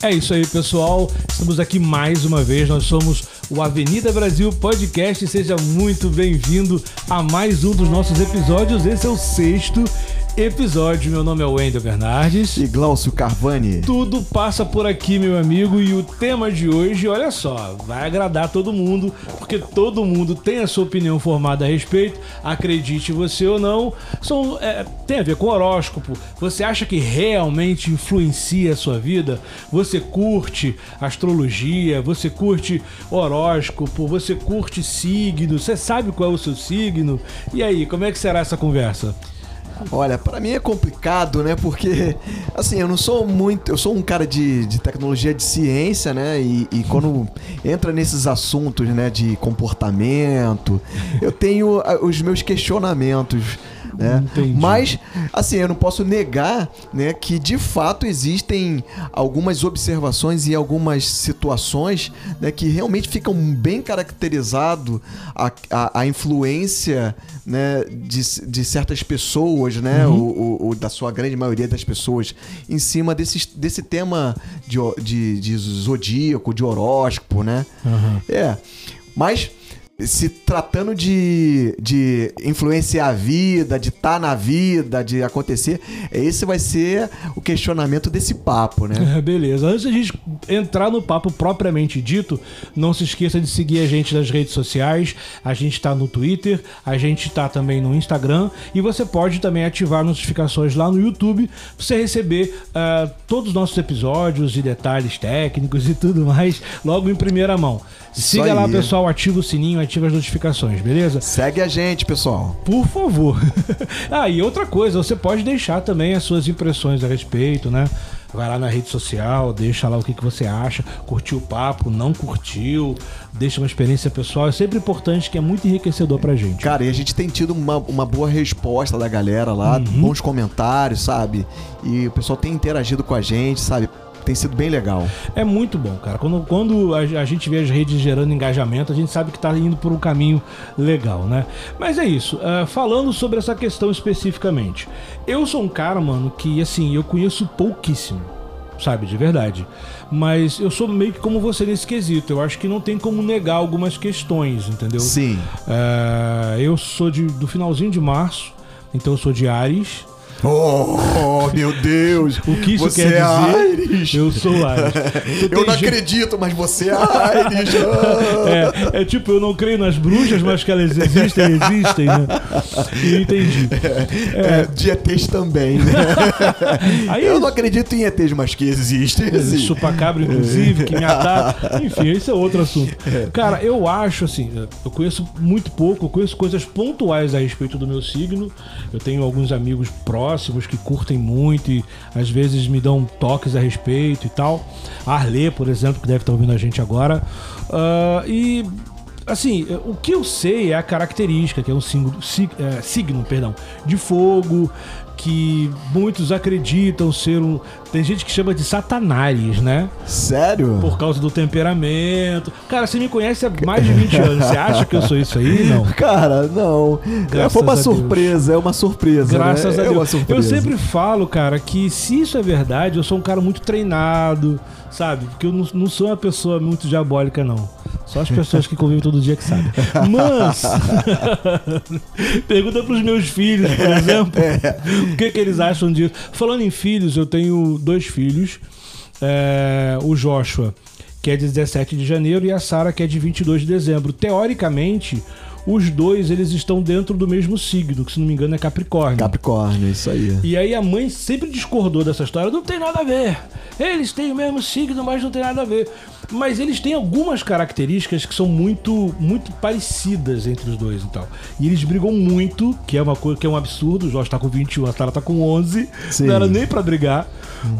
É isso aí, pessoal. Estamos aqui mais uma vez. Nós somos o Avenida Brasil Podcast. Seja muito bem-vindo a mais um dos nossos episódios. Esse é o sexto episódio. Meu nome é Wendel Bernardes. E Glaucio Carvani. Tudo passa por aqui, meu amigo. E o tema de hoje, olha só, vai agradar todo mundo, porque todo mundo tem a sua opinião formada a respeito. Acredite você ou não, são, é, tem a ver com horóscopo. Você acha que realmente influencia a sua vida? Você curte astrologia? Você curte horóscopo? Você curte signo? Você sabe qual é o seu signo? E aí, como é que será essa conversa? Olha, para mim é complicado, né? Porque, assim, eu não sou muito. Eu sou um cara de, de tecnologia de ciência, né? E, e quando entra nesses assuntos, né, de comportamento, eu tenho os meus questionamentos né? Mas, assim, eu não posso negar né, que de fato existem algumas observações e algumas situações né, que realmente ficam bem caracterizado a, a, a influência né, de, de certas pessoas, né, uhum. o, o, o, da sua grande maioria das pessoas, em cima desse, desse tema de, de, de zodíaco, de horóscopo, né? Uhum. É. Mas se tratando de, de influenciar a vida, de estar tá na vida, de acontecer, esse vai ser o questionamento desse papo, né? É, beleza. Antes de a gente entrar no papo propriamente dito, não se esqueça de seguir a gente nas redes sociais. A gente está no Twitter, a gente está também no Instagram e você pode também ativar notificações lá no YouTube para você receber uh, todos os nossos episódios e detalhes técnicos e tudo mais logo em primeira mão. Siga lá, pessoal, ativa o sininho, ativa as notificações, beleza? Segue a gente, pessoal. Por favor. ah, e outra coisa, você pode deixar também as suas impressões a respeito, né? Vai lá na rede social, deixa lá o que, que você acha, curtiu o papo, não curtiu, deixa uma experiência pessoal. É sempre importante que é muito enriquecedor pra gente. Cara, e a gente tem tido uma, uma boa resposta da galera lá, uhum. bons comentários, sabe? E o pessoal tem interagido com a gente, sabe? Tem sido bem legal. É muito bom, cara. Quando, quando a, a gente vê as redes gerando engajamento, a gente sabe que está indo por um caminho legal, né? Mas é isso. Uh, falando sobre essa questão especificamente. Eu sou um cara, mano, que assim, eu conheço pouquíssimo sabe, de verdade. Mas eu sou meio que como você nesse quesito. Eu acho que não tem como negar algumas questões, entendeu? Sim. Uh, eu sou de, do finalzinho de março, então eu sou de Ares. Oh, meu Deus! O que isso você quer é dizer? Eu sou Irish. eu não gente... acredito, mas você é Irish. é, é tipo, eu não creio nas bruxas, mas que elas existem, existem, né? E entendi. É, é. de ETs também, né? Aí, eu não acredito em ETs, mas que existem. Assim. Chupacabra, inclusive, que me ataca. Enfim, esse é outro assunto. É. Cara, eu acho assim, eu conheço muito pouco, eu conheço coisas pontuais a respeito do meu signo. Eu tenho alguns amigos próximos próximos que curtem muito e às vezes me dão toques a respeito e tal. Arlê, por exemplo, que deve estar ouvindo a gente agora. Uh, e assim, o que eu sei é a característica, que é um signo, é, signo perdão, de fogo, que muitos acreditam ser um. Tem gente que chama de satanás, né? Sério? Por causa do temperamento. Cara, você me conhece há mais de 20 anos. Você acha que eu sou isso aí? Não. Cara, não. Graças Foi uma surpresa, é uma surpresa. Né? Graças né? a Deus. É eu sempre falo, cara, que se isso é verdade, eu sou um cara muito treinado, sabe? Porque eu não, não sou uma pessoa muito diabólica, não. Só as pessoas que convivem todo dia que sabem. Mas. pergunta pros meus filhos, por exemplo. O que, que eles acham disso. Falando em filhos, eu tenho dois filhos. É, o Joshua, que é de 17 de janeiro, e a Sara, que é de 22 de dezembro. Teoricamente, os dois eles estão dentro do mesmo signo, que se não me engano é Capricórnio. Capricórnio, isso aí. E aí a mãe sempre discordou dessa história. Não tem nada a ver. Eles têm o mesmo signo, mas não tem nada a ver. Mas eles têm algumas características que são muito muito parecidas entre os dois e tal. E eles brigam muito, que é uma coisa que é um absurdo. O Jorge tá com 21, a Sara tá com 11. Sim. Não era nem para brigar.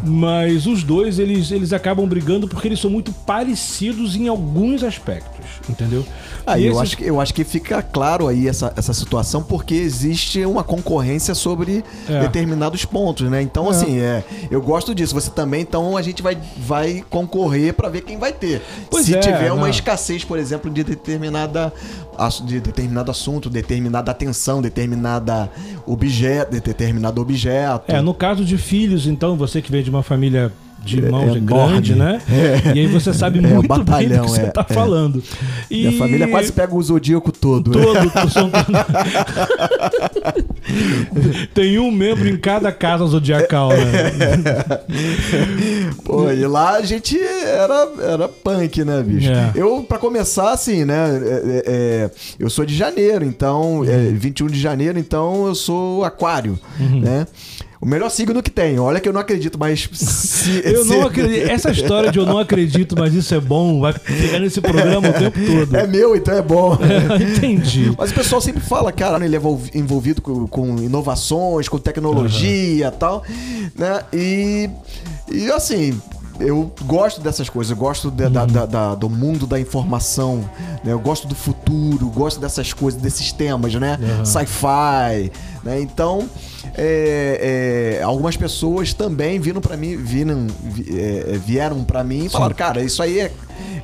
Mas os dois, eles, eles acabam brigando porque eles são muito parecidos em alguns aspectos, entendeu? Ah, eu, esses... acho que, eu acho que fica claro aí essa, essa situação porque existe uma concorrência sobre é. determinados pontos, né? Então, é. assim, é, eu gosto disso. Você também, então a gente vai, vai concorrer para ver quem vai ter. Pois Se é, tiver uma escassez, por exemplo, de determinada de determinado assunto, determinada atenção, determinada objeto, de determinado objeto. É, no caso de filhos, então, você que veio de uma família de mãos é, enorme. grande, né? E aí você sabe É, muito bem do batalhão, que você é, tá é. falando. E Minha família quase pega o zodíaco todo. né? todo, são- Tem um membro em cada casa zodiacal, né? Pô, e lá a gente era, era punk, né, bicho? É. Eu, pra começar, assim, né? é, é, é, eu sou de janeiro, então. É, 21 de janeiro, então eu sou aquário, Uhum. né? O melhor signo que tem. Olha que eu não acredito, mas. Se, Eu se- não acredito. Essa história de eu não acredito, mas isso é bom, vai ficar nesse programa o tempo todo. É meu, então é bom. Entendi. Mas o pessoal sempre fala, cara, ele é envol- envolvido com, com inovações, com tecnologia e tal, né? E, e assim, eu gosto dessas coisas, eu gosto de- da- da- da- do mundo da informação, né? Eu gosto do futuro, gosto dessas coisas, desses temas, né? Aham. Sci-fi, né? Então, é, é, algumas pessoas também viram para mim, viram, vi- é, é, vieram para mim e falaram, cara, isso aí é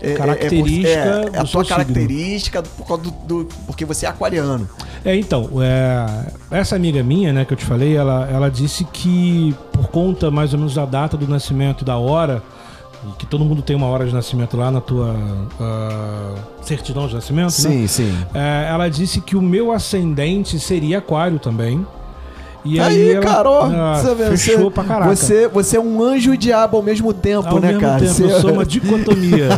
é- é- Característica é, é, do a seu tua característica por causa do, do- porque você é aquariano. É, então, é, essa amiga minha, né, que eu te falei, ela, ela disse que por conta mais ou menos da data do nascimento e da hora, que todo mundo tem uma hora de nascimento lá na tua ah, certidão de nascimento, né? sim. É, ela disse que o meu ascendente seria aquário também. E aí, Aí, ela, Carol, ah, você fechou você, pra caraca. Você, você é um anjo e diabo ao mesmo tempo, Ao né, mesmo cara? tempo, Você, eu sou uma dicotomia.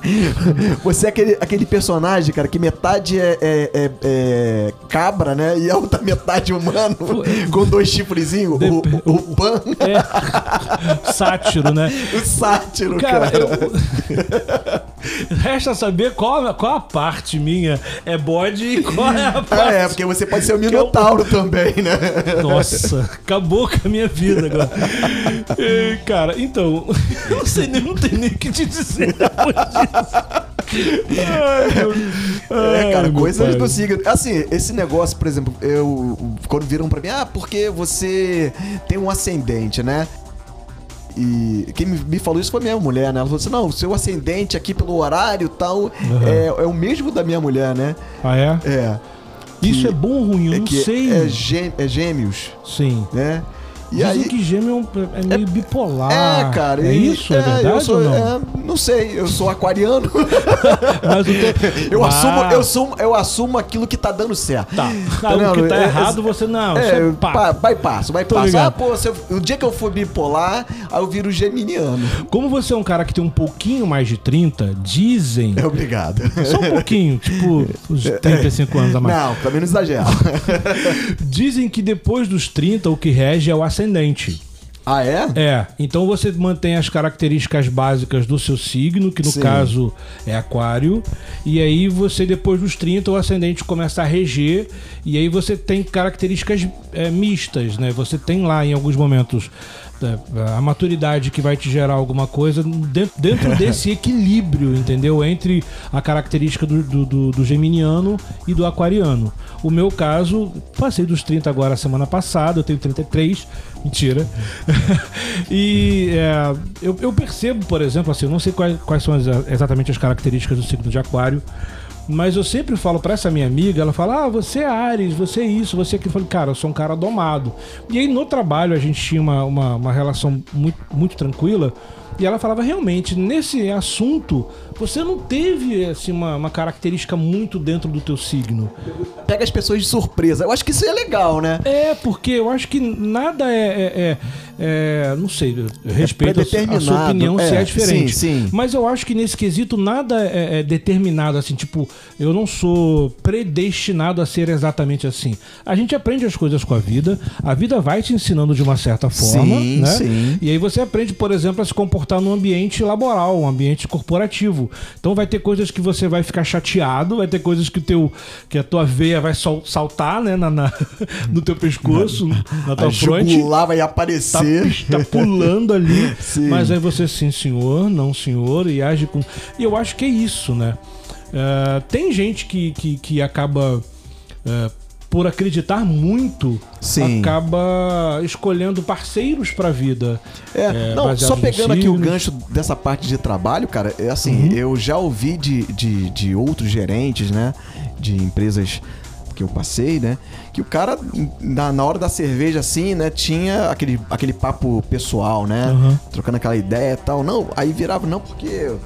você é aquele, aquele personagem, cara, que metade é, é- é- é cabra, né? E a outra metade humano, com dois chifrezinhos. O, o, o pan, É, sátiro, né? o sátiro, Cara, cara. eu... Resta saber qual, qual a parte minha é bode e qual é a parte. Ah, é, porque você pode ser o Minotauro também, né? Nossa, acabou com a minha vida agora. E, cara, então, eu não sei nem, não tem nem o que te dizer depois disso. Ai. É, Ai, cara, meu coisas do signo. Assim, esse negócio, por exemplo, eu. Quando viram pra mim, ah, porque você tem um ascendente, né? E quem me falou isso foi minha mulher, né? Ela falou assim: não, o seu ascendente aqui pelo horário e tal é, é o mesmo da minha mulher, né? Ah, é? É. Isso é bom ou ruim? Eu é não sei. É, gê- é gêmeos, Sim. né? E Dizem aí. que gêmeo é é meio bipolar. É, cara. É e- isso? É, verdade eu sou, ou não? é, não sei, eu sou aquariano. Mas o teu... eu, Ah, assumo, eu, assumo, eu assumo aquilo que tá dando certo. Tá. Tá Ah, o que tá É- errado, você não. É, isso é pa- papo. bypasso. Ah, pô, se eu- o dia que eu for bipolar, aí eu viro geminiano. Como você é um cara que tem um pouquinho mais de 30, dizem. É obrigado. Só um pouquinho, tipo, uns 35 anos a mais. Não, também não exagera. Dizem que depois dos 30 o que rege é o ascendente. Ah, é? É, então você mantém as características básicas do seu signo, que no Sim. caso é aquário, e aí você depois dos 30 o ascendente começa a reger, e aí você tem características é, mistas, né? Você tem lá em alguns momentos a maturidade que vai te gerar alguma coisa dentro, desse equilíbrio, entendeu? Entre a característica do, do, do- do geminiano e do aquariano. O meu caso, passei dos 30 agora semana passada, eu tenho 33, mentira. e é, eu, eu percebo, por exemplo, assim, eu não sei quais, quais são as- exatamente as características do signo de aquário, mas eu sempre falo pra essa minha amiga, ela fala: Ah, você é Ares, você é isso, você é aquilo. Eu falo, cara, eu sou um cara domado. E aí no trabalho a gente tinha uma, uma, uma relação muito, muito tranquila. E ela falava, realmente, nesse assunto, você não teve assim, uma, uma característica muito dentro do teu signo. Pega as pessoas de surpresa. Eu acho que isso é legal, né? É, porque eu acho que nada é. é- é- é- não sei, eu respeito a, su- a sua opinião se É, é diferente. sim, sim. Mas eu acho que nesse quesito nada é, é determinado assim. Tipo, eu não sou predestinado a ser exatamente assim. A gente aprende as coisas com a vida, a vida vai te ensinando de uma certa forma, Sim, né? sim. E aí você aprende, por exemplo, a se comportar num ambiente laboral, um ambiente corporativo. Então vai ter coisas que você vai ficar chateado, vai ter coisas que teu que a tua veia vai saltar, né, na, na- no teu pescoço, na A tua fronte. jugular vai Tá, aparecer. tá pulando ali, Sim. mas aí você sim, senhor, não senhor, e age com. E eu acho que é isso, né? É, tem gente que, que, que acaba, é, por acreditar muito, Sim. acaba escolhendo parceiros pra vida. É, É, não, só pegando aqui o gancho dessa parte de trabalho, cara, é assim, Uhum. eu já ouvi de, de, de outros gerentes, né, de empresas que eu passei, né? Que o cara, na, na hora da cerveja, assim, né, tinha aquele, aquele papo pessoal, né? Uhum. Trocando aquela ideia e tal. Não, aí virava, não, porque eu,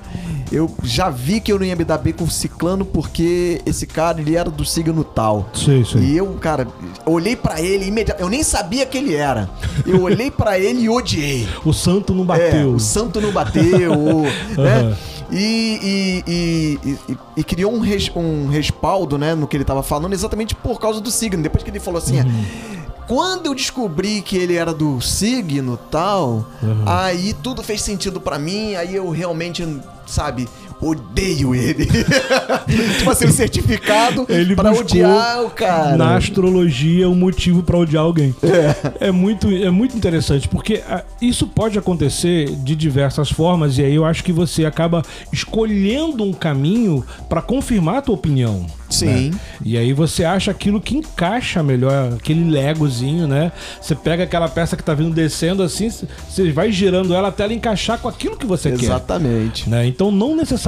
eu já vi que eu não ia me dar bem com o ciclano porque esse cara, ele era do signo tal. Sei, sei. E eu, cara, olhei pra ele imediatamente. Eu nem sabia que ele era. Eu olhei pra ele e odiei. O santo não É, bateu. o santo não bateu, o- né? Aham. E, e, e, e- criou um, res- um respaldo, né, no que ele tava falando, exatamente por causa do signo. Depois que ele falou assim, Uhum. quando eu descobri que ele era do signo tal, Uhum. aí tudo fez sentido pra mim, aí eu realmente, sabe, odeio ele. tipo assim, um certificado Ele pra odiar o cara. Na astrologia, um motivo pra odiar alguém. É. muito, é muito interessante, porque ah, isso pode acontecer de diversas formas, e aí eu acho que você acaba escolhendo um caminho pra confirmar a tua opinião. Sim. né? E aí você acha aquilo que encaixa melhor, aquele legozinho, né? Você pega aquela peça que tá vindo descendo assim, você vai girando ela até ela encaixar com aquilo que você quer Exatamente. né? Então não necessariamente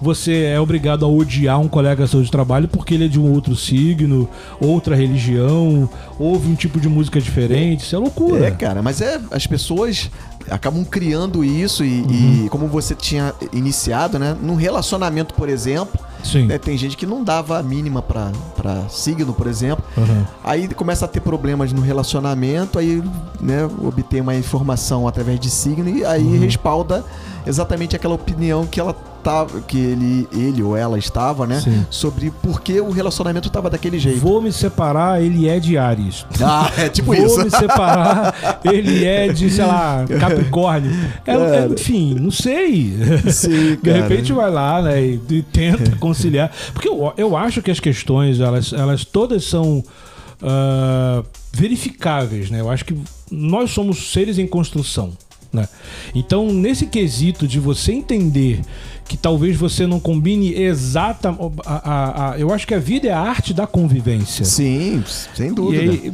você é obrigado a odiar um colega seu de trabalho porque ele é de um outro signo, outra religião, ouve um tipo de música diferente, isso é loucura. É, cara, mas é as pessoas acabam criando isso e, Uhum. e como você tinha iniciado, né? Num relacionamento, por exemplo, Sim. né, tem gente que não dava a mínima pra, pra signo, por exemplo. Aham. Aí começa a ter problemas no relacionamento, aí né, obtém uma informação através de signo e aí Uhum. respalda exatamente aquela opinião que ela que ele, ele ou ela estava, né? Sim. Sobre por que o relacionamento tava daquele jeito. Vou me separar, ele é de Ares. Ah, é tipo Vou isso. me separar, ele é de, sei lá, Capricórnio. É, é, enfim, não sei. Sim, De repente vai lá, né, e, e tenta conciliar. Porque eu, eu acho que as questões, elas, elas todas são ah, verificáveis, né? Eu acho que nós somos seres em construção, né? Então, nesse quesito de você entender que talvez você não combine exata... A, a- a- eu acho que a vida é a arte da convivência. Sim, sem E dúvida. aí,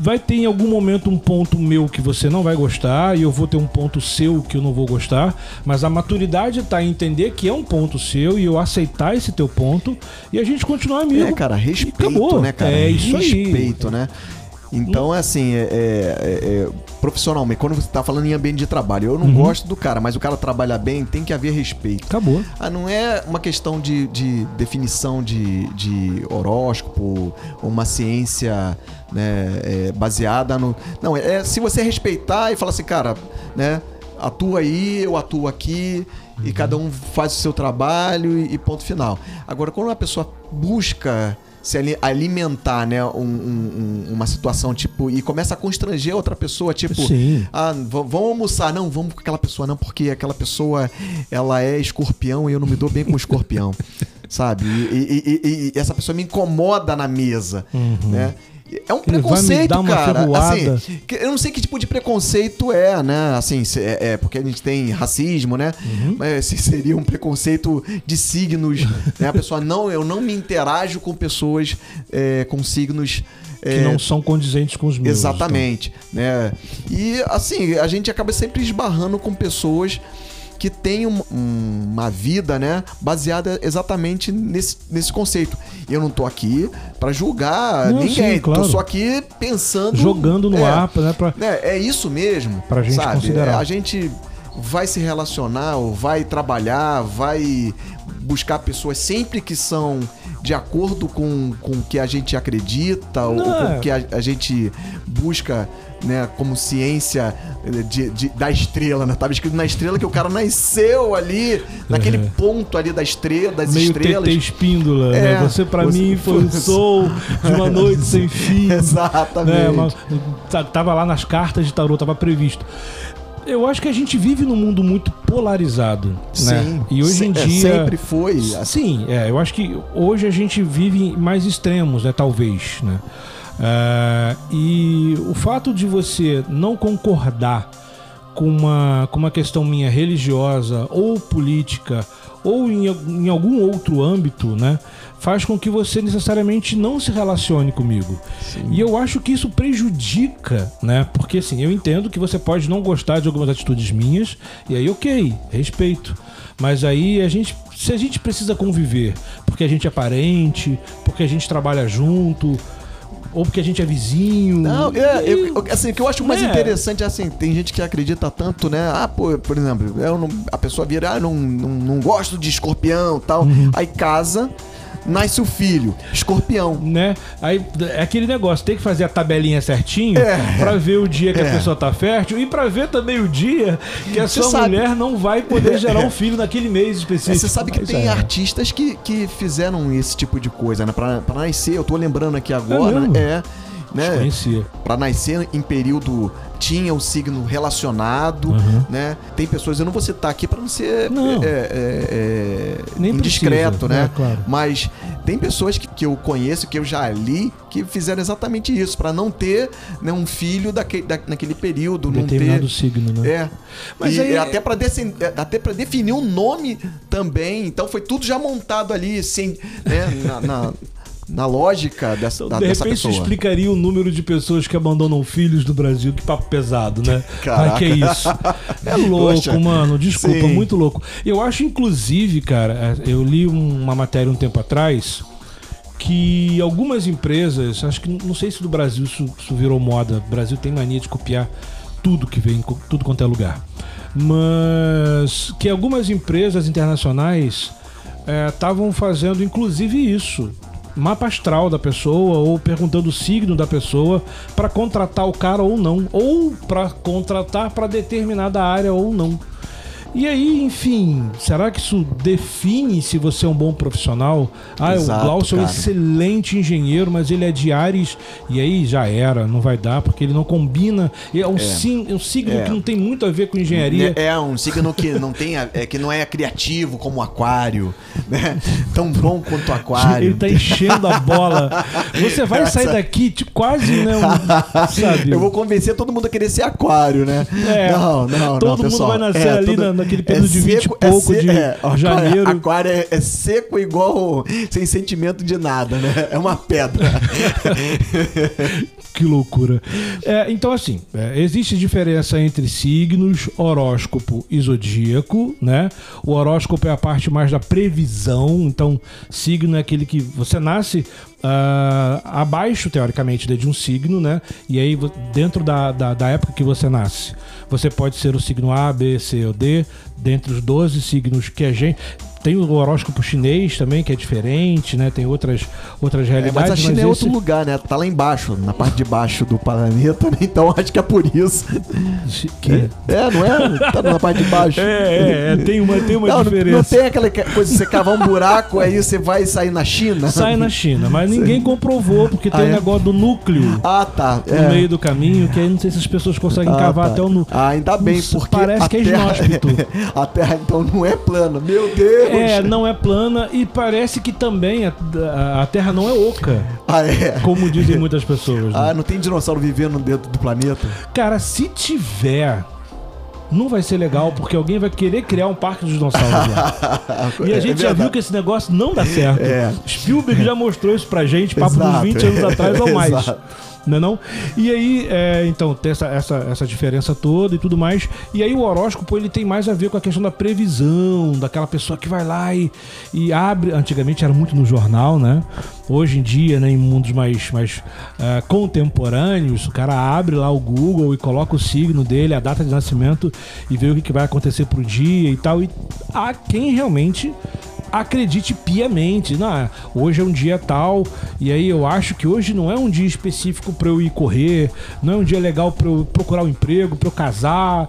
vai ter em algum momento um ponto meu que você não vai gostar e eu vou ter um ponto seu que eu não vou gostar, mas a maturidade tá em entender que é um ponto seu e eu aceitar esse teu ponto e a gente continuar amigo. É, cara, respeito, né, cara? É isso aí. respeito, né? Então, assim, é, é- é- é- profissionalmente, quando você tá falando em ambiente de trabalho, eu não Uhum. gosto do cara, mas o cara trabalha bem, tem que haver respeito. Acabou. Ah, não é uma questão de, de definição de, de horóscopo uma ciência né, é, baseada no. Não, é se você respeitar e falar assim, cara, né? Atua aí, eu atuo aqui, e cada um faz o seu trabalho e, e ponto final. Agora, quando uma pessoa busca se ali- alimentar, né, um- um- um- uma situação tipo e começa a constranger outra pessoa, tipo, Sim. ah, vamos almoçar. Não, vamos com aquela pessoa não, porque aquela pessoa, ela é escorpião e eu não me dou bem com escorpião, sabe? E, e- e- e essa pessoa me incomoda na mesa, né? É um. Ele preconceito, cara. Assim, que- eu não sei que tipo de preconceito é, né? Assim, é, é porque a gente tem racismo, né? Uhum. Mas se seria um preconceito de signos, né? A pessoa não, eu não me interajo com pessoas é, com signos Que é, não são condizentes com os meus. Exatamente, né? E assim, a gente acaba sempre esbarrando com pessoas que têm um- um- uma vida, né, baseada exatamente nesse, nesse conceito. Eu não tô aqui pra julgar Não, ninguém, sim, claro. tô só aqui pensando Jogando no é, ar, né, pra... né, é isso mesmo. Pra gente sabe? considerar. É, A gente vai se relacionar, ou vai trabalhar, vai buscar pessoas sempre que são de acordo com, com o que a gente acredita, ou Não, com é. o que a, a gente busca, né, como ciência eh, de, de- da estrela, né? Tava escrito na estrela que o cara nasceu ali, naquele Uhum. ponto ali da estrela, das Meio estrelas. TT espíndola, É, né? Você você- mim foi o sol de uma noite sem fim. Exatamente. né? Uma- tá- tava lá nas cartas de tarô, tava previsto. Eu acho que a gente vive num mundo muito polarizado, né? Sim. E hoje em é, dia sempre foi. assim. Sim, é, eu acho que hoje a gente vive em mais extremos, né? Talvez, né? É, e o fato de você não concordar com uma, com uma questão minha religiosa ou política ou em, em algum outro âmbito, né? Faz com que você necessariamente não se relacione comigo. E eu acho que isso prejudica, né? Porque assim, eu entendo que você pode não gostar de algumas atitudes minhas, e aí ok, respeito. Mas aí a gente, se a gente precisa conviver, porque a gente é parente, porque a gente trabalha junto, ou porque a gente é vizinho. Não, é, eu, assim, o que eu acho mais É. interessante é assim, tem gente que acredita tanto, né? Ah, pô, por exemplo, eu não- a pessoa vira, ah, não, não, não gosto de escorpião tal. Uhum. Aí casa, nasce o filho, escorpião. Né? Aí é aquele negócio, tem que fazer a tabelinha certinho É. pra ver o dia que É. a pessoa tá fértil e pra ver também o dia que a sua mulher não vai poder gerar um filho naquele mês É, específico. Você sabe que Mas tem é. artistas que, que fizeram esse tipo de coisa, né? Pra, pra nascer, eu tô lembrando aqui agora? É. Né? Desconhecia. Pra nascer em período tinha o signo relacionado, Uhum. né? Tem pessoas, eu não vou citar aqui pra não ser Não. é, é, é, indiscreto, precisa, né? né? Claro. Mas tem pessoas que, que eu conheço, que eu já li, que fizeram exatamente isso, pra não ter né, um filho daquele, da, naquele período, não ter. signo, né? É. Mas e aí- até para até para definir um nome também. Então foi tudo já montado ali, sem, né, na, na, na lógica dessa, Então, da- de dessa repente pessoa. explicaria o número de pessoas que abandonam filhos no Brasil. Que papo pesado, né? Caraca. Mas que isso? É louco, Poxa. mano. Desculpa, Sim. muito louco. Eu acho, inclusive, cara, é, eu li um- uma matéria um tempo atrás que algumas empresas, acho que não sei se do Brasil isso, isso virou moda. O Brasil tem mania de copiar tudo que vem, tudo quanto é lugar. Mas que algumas empresas internacionais estavam fazendo, inclusive, isso. Mapa astral da pessoa, ou perguntando o signo da pessoa para contratar o cara ou não, ou para contratar para determinada área ou não. E aí, enfim, será que isso define se você é um bom profissional? Ah, Exato, o Glaucio é um cara. excelente engenheiro, mas ele é de Ares, e aí já era, não vai dar, porque ele não combina. É um, sim- é um signo É. que não tem muito a ver com engenharia. É um signo que não tem, a- é, que não é criativo como o aquário, né? Tão bom quanto o aquário. Ele tá enchendo a bola. Você vai sair daqui tipo, quase, né? um- sabe? Eu vou convencer todo mundo a querer ser aquário, né? É. não, não, Todo não, mundo pessoal. vai nascer É, ali tudo- na- naquele período de 20 e seco, pouco se- de aquário- janeiro. Aquário é, é seco igual sem sentimento de nada, né? É uma pedra. Que loucura. É, então, assim, é, existe diferença entre signos, horóscopo e zodíaco, né? O horóscopo é a parte mais da previsão, então, signo é aquele que você nasce ah, abaixo, teoricamente, de um signo, né? E aí, dentro da, da, da época que você nasce, você pode ser o signo A, B, C ou D, dentre os 12 signos que a gente. Tem o horóscopo chinês também, que é diferente, né? Tem outras, outras É, realidades. mas a China é outro esse- lugar, né? Tá lá embaixo, na parte de baixo do planeta, né? Então acho que é por isso. Que? É, não é? Tá na parte de baixo. É, é, é, tem uma, tem uma não, não- não diferença. tem aquela que- coisa de você cavar um buraco, aí você vai sair na China? Sai na China, mas ninguém comprovou, porque tem Ah, o é? negócio do núcleo Ah, tá. no é. meio do caminho, que aí não sei se as pessoas conseguem Ah, cavar tá. até o núcleo. Ah, ainda bem, porque parece a que é inóspito. a Terra então não é plana. Meu Deus! É, não é plana e parece que também a, a- a Terra não é oca, Ah, é. como dizem muitas pessoas. né? Ah, não tem dinossauro vivendo dentro do planeta? Cara, se tiver, não vai ser legal, porque alguém vai querer criar um parque dos dinossauros lá. E a É gente já viu que esse negócio não dá certo. É. Spielberg já mostrou isso pra gente, papo dos Exato. 20 anos atrás ou mais. Exato. Não é não? E aí, é, então, tem essa, essa, essa diferença toda e tudo mais. E aí o horóscopo, ele tem mais a ver com a questão da previsão, daquela pessoa que vai lá e, e abre... Antigamente era muito no jornal, né? Hoje em dia, né, em mundos mais, mais ah, contemporâneos, o cara abre lá o Google e coloca o signo dele, a data de nascimento e vê o que, que vai acontecer pro dia e tal. E há quem realmente acredite piamente. Não, hoje é um dia tal, e aí eu acho que hoje não é um dia específico para eu ir correr, não é um dia legal para eu procurar um emprego, para eu casar,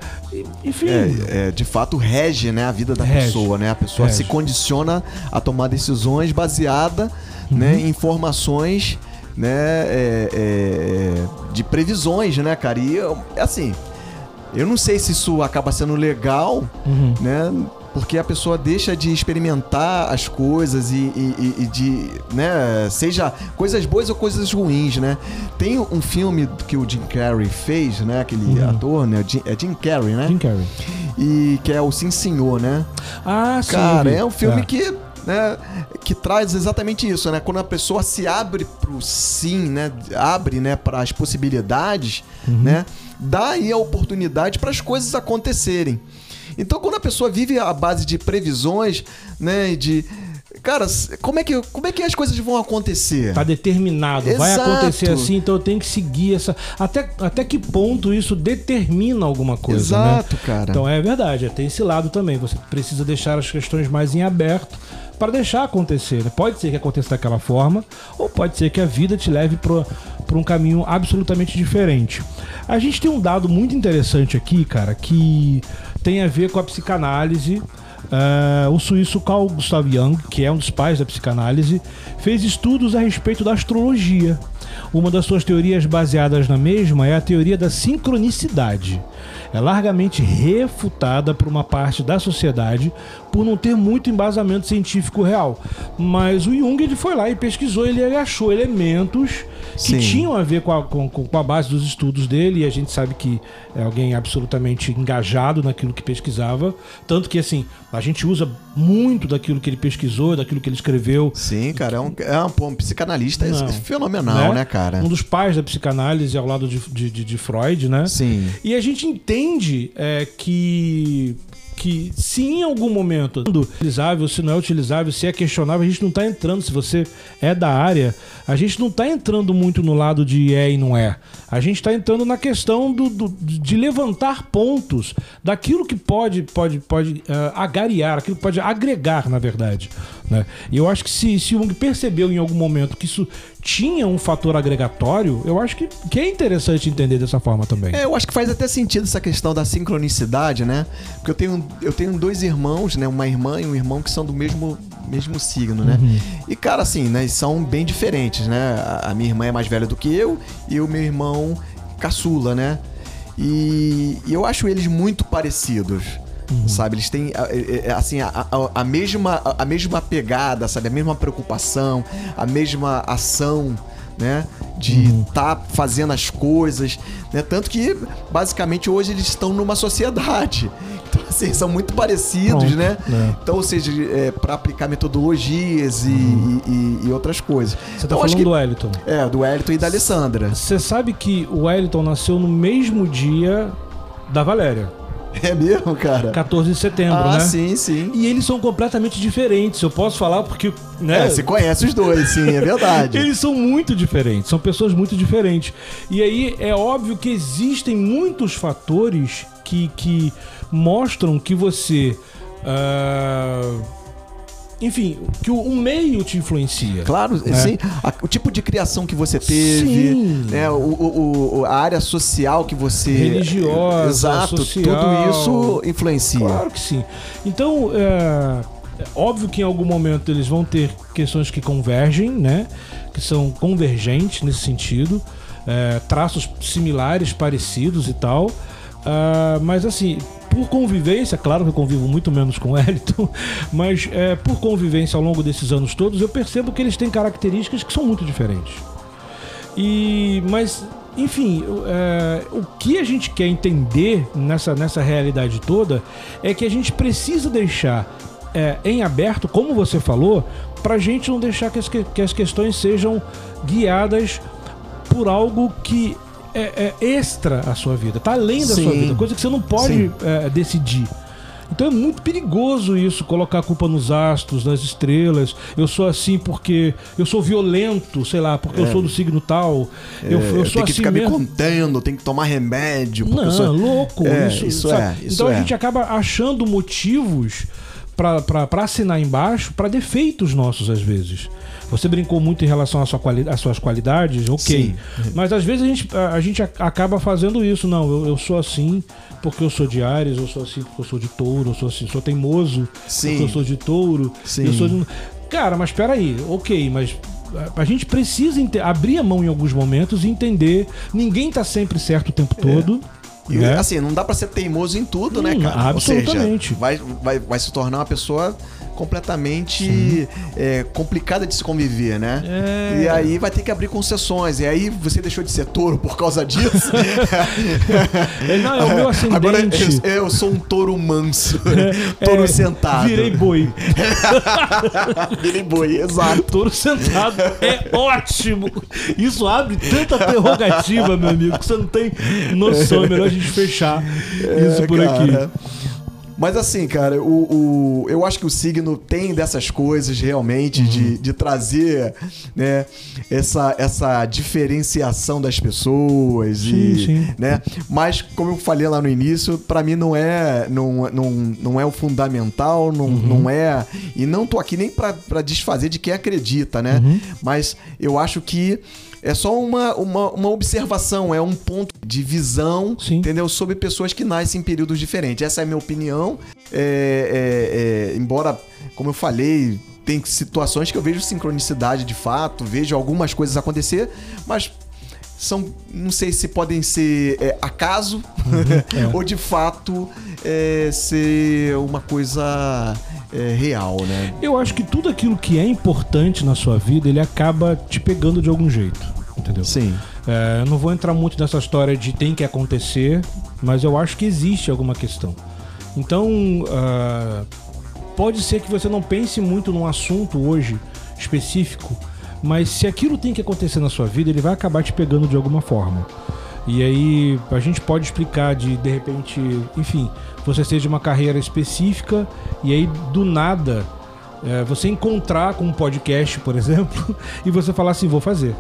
enfim. É, é, de fato rege né, a vida da Rege. pessoa, né? A pessoa Rege. se condiciona a tomar decisões baseada né, Uhum. em informações né, é, é, de previsões, né, cara? E eu- assim, eu não sei se isso acaba sendo legal, Uhum. né? Porque a pessoa deixa de experimentar as coisas e, e- e- de, né, seja coisas boas ou coisas ruins, né? Tem um filme que o Jim Carrey fez, né? Aquele Uhum. ator, né? Jim- é Jim Carrey, né? Jim Carrey. E que é o Sim Senhor, né? Ah, sim. Cara, é um filme É. que, né, que traz exatamente isso, né? Quando a pessoa se abre pro sim, né? Abre, né, para as possibilidades, Uhum. né? Dá aí a oportunidade para as coisas acontecerem. Então, quando a pessoa vive à base de previsões, né, de Cara, como é, que, como é que as coisas vão acontecer? Tá determinado, Exato. vai acontecer assim, então eu tenho que seguir essa. Até, até que ponto isso determina alguma coisa? Né? Exato, né? cara. Então é verdade, tem esse lado também. Você precisa deixar as questões mais em aberto para deixar acontecer. Né? Pode ser que aconteça daquela forma, ou pode ser que a vida te leve para um caminho absolutamente diferente. A gente tem um dado muito interessante aqui, cara, que tem a ver com a psicanálise Uh, o suíço Carl Gustav Jung, que é um dos pais da psicanálise, fez estudos a respeito da astrologia. Uma das suas teorias baseadas na mesma é a teoria da sincronicidade. É largamente refutada por uma parte da sociedade por não ter muito embasamento científico real. Mas o Jung ele foi lá e pesquisou, ele achou elementos que Sim. tinham a ver com a, com, com a base dos estudos dele, e a gente sabe que é alguém absolutamente engajado naquilo que pesquisava. Tanto que, assim, a gente usa muito daquilo que ele pesquisou, daquilo que ele escreveu. Sim, cara, é um, é um, um psicanalista Não, fenomenal, né? né? cara? Um dos pais da psicanálise ao lado de, de, de Freud, né? Sim. E a gente entende é, que que se em algum momento é utilizável, se não é utilizável, se é questionável, a gente não está entrando. Se você é da área, a gente não está entrando muito no lado de é e não é. A gente está entrando na questão do, do, de levantar pontos daquilo que pode, pode, pode uh, agariar, aquilo que pode agregar, na verdade. Né? E eu acho que se, se Jung percebeu em algum momento que isso tinha um fator agregatório, eu acho que, que é interessante entender dessa forma também. É, eu acho que faz até sentido essa questão da sincronicidade, né? Porque eu tenho, eu tenho dois irmãos, né? Uma irmã e um irmão que são do mesmo, mesmo signo, né? Uhum. E, cara, assim, né? São bem diferentes, né? A, minha irmã é mais velha do que eu e o meu irmão caçula, né? E, e eu acho eles muito parecidos. Uhum. Sabe? Eles têm, assim, a, a, a, mesma, a mesma pegada, sabe? A mesma preocupação, a mesma ação, né? De estar uhum. tá fazendo as coisas, né? Tanto que, basicamente, hoje eles estão numa sociedade. Então, assim, são muito parecidos, Pronto, né? É. Então, ou seja, é, para aplicar metodologias e, uhum. e, e, outras coisas. Você tá então, falando que, do Wellington. É, do Wellington e da Alessandra. Você sabe que o Wellington nasceu no mesmo dia da Valéria. É mesmo, cara? 14 de setembro, ah, né? Ah, sim, sim. E eles são completamente diferentes. Eu posso falar porque, né? É, você conhece os dois, sim, é verdade. eles são muito diferentes, são pessoas muito diferentes. E aí é óbvio que existem muitos fatores que, que mostram que você. Uh enfim, que o, meio te influencia. Claro, né? sim. A, o tipo de criação que você teve, sim. Né, o, o, a área social que você. Religiosa, exato, social. tudo isso influencia. Claro que sim. Então, é, é óbvio que em algum momento eles vão ter questões que convergem, né? Que são convergentes nesse sentido. É, traços similares, parecidos e tal. Uh, mas assim, por convivência, claro que eu convivo muito menos com o Elton, mas é, por convivência ao longo desses anos todos, eu percebo que eles têm características que são muito diferentes. E, mas, enfim, é, o que a gente quer entender nessa, nessa realidade toda é que a gente precisa deixar é, em aberto, como você falou, para a gente não deixar que as, que as questões sejam guiadas por algo que é, é extra à sua vida, tá além da Sim. sua vida, coisa que você não pode é, decidir. Então é muito perigoso isso, colocar a culpa nos astros, nas estrelas. Eu sou assim porque eu sou violento, sei lá, porque é. eu sou do signo tal. É, eu, eu, sou assim que ficar mesmo. me contendo, tem que tomar remédio. Não, sou... louco. É, isso, isso é. Isso então a é. gente acaba achando motivos para assinar embaixo para defeitos nossos às vezes. Você brincou muito em relação às sua quali suas qualidades, ok. Sim. Mas às vezes a gente, a, a gente acaba fazendo isso. Não, eu, eu, sou assim porque eu sou de Ares, eu sou assim porque eu sou de touro, eu sou assim, sou teimoso Sim. porque eu sou de touro. Sim. Eu sou de... Cara, mas peraí, ok, mas a gente precisa abrir a mão em alguns momentos e entender. Ninguém tá sempre certo o tempo é. todo. E, né? assim, não dá para ser teimoso em tudo, né, hum, né, cara? Absolutamente. Seja, vai, vai, vai se tornar uma pessoa completamente é, complicada de se conviver, né? É. E aí vai ter que abrir concessões. E aí você deixou de ser touro por causa disso. É, não, é o meu ascendente. Agora eu, eu sou um touro manso. É, touro sentado. Virei boi. virei boi, exato. Touro sentado é ótimo. Isso abre tanta prerrogativa, meu amigo, que você não tem noção. É melhor a gente fechar isso por cara. aqui. Mas assim, cara, o, o, eu acho que o signo tem dessas coisas realmente de, Uhum. de trazer né, essa, essa diferenciação das pessoas. Sim, e, sim. Né? Mas, como eu falei lá no início, pra mim não é, não, não, não é o fundamental, não, Uhum. não é. E não tô aqui nem pra, pra desfazer de quem acredita, né? Uhum. Mas eu acho que. É só uma, uma, uma observação, é um ponto de visão, Sim. entendeu? Sobre pessoas que nascem em períodos diferentes. Essa é a minha opinião. É, é, é, embora, como eu falei, tem situações que eu vejo sincronicidade de fato, vejo algumas coisas acontecer, mas são, não sei se podem ser é, acaso é. ou de fato é, ser uma coisa é, real, né? Eu acho que tudo aquilo que é importante na sua vida, ele acaba te pegando de algum jeito. Entendeu? Sim. É, eu não vou entrar muito nessa história de tem que acontecer, mas eu acho que existe alguma questão. Então, ah, pode ser que você não pense muito num assunto hoje específico, mas se aquilo tem que acontecer na sua vida, ele vai acabar te pegando de alguma forma. E aí a gente pode explicar de de repente, enfim, você seja uma carreira específica e aí do nada é, você encontrar com um podcast, por exemplo, e você falar assim, vou fazer.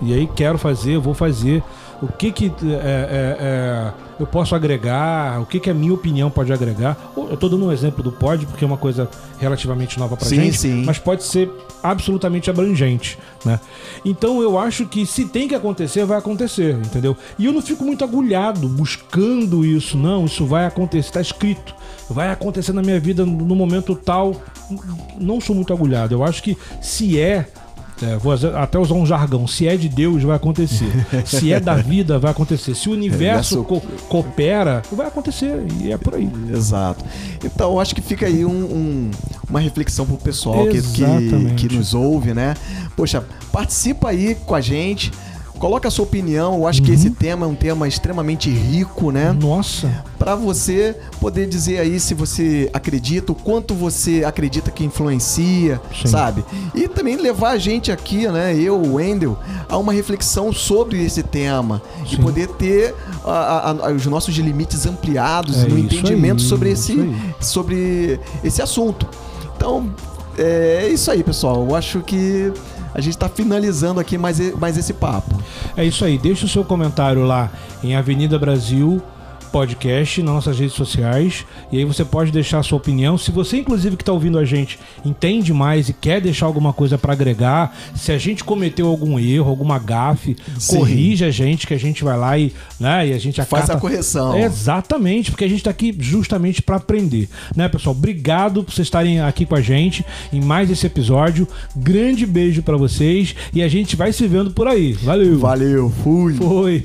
E aí quero fazer, vou fazer. O que que é, é, é, eu posso agregar? O que que a minha opinião pode agregar? Eu tô dando um exemplo do pod porque é uma coisa relativamente nova pra Sim, gente, sim. mas pode ser absolutamente abrangente, né? Então eu acho que se tem que acontecer, vai acontecer, entendeu? E eu não fico muito agulhado buscando isso, não, isso vai acontecer, tá escrito. Vai acontecer na minha vida no momento tal. Não sou muito agulhado. Eu acho que se é é, vou até usar um jargão. Se é de Deus, vai acontecer. Se é da vida, vai acontecer. Se o universo Universo- co- coopera, vai acontecer. E é por aí. Exato. Então, eu acho que fica aí um- um- uma reflexão pro pessoal que, que, que nos ouve, né? Poxa, participa aí com a gente, coloca a sua opinião. Eu acho que Uhum. esse tema é um tema extremamente rico, né? Nossa. Para você poder dizer aí se você acredita, o quanto você acredita que influencia, Sim. sabe? E também levar a gente aqui, né, eu, o Wendel, a uma reflexão sobre esse tema e Sim. poder ter a- a- os nossos limites ampliados É no entendimento aí, sobre isso esse, sobre esse assunto. Então, é isso aí, pessoal. Eu acho que a gente está finalizando aqui mais, mais esse papo. É isso aí. Deixa o seu comentário lá em Avenida Brasil podcast nas nossas redes sociais e aí você pode deixar a sua opinião. Se você inclusive que está ouvindo a gente entende mais e quer deixar alguma coisa para agregar, se a gente cometeu algum erro, alguma gafe, Sim. corrija a gente que a gente vai lá e, né, e a gente Faz acata- a correção. Exatamente, porque a gente está aqui justamente para aprender, né, pessoal? Obrigado por vocês estarem aqui com a gente em mais esse episódio. Grande beijo para vocês e a gente vai se vendo por aí. Valeu. Valeu, fui. Foi.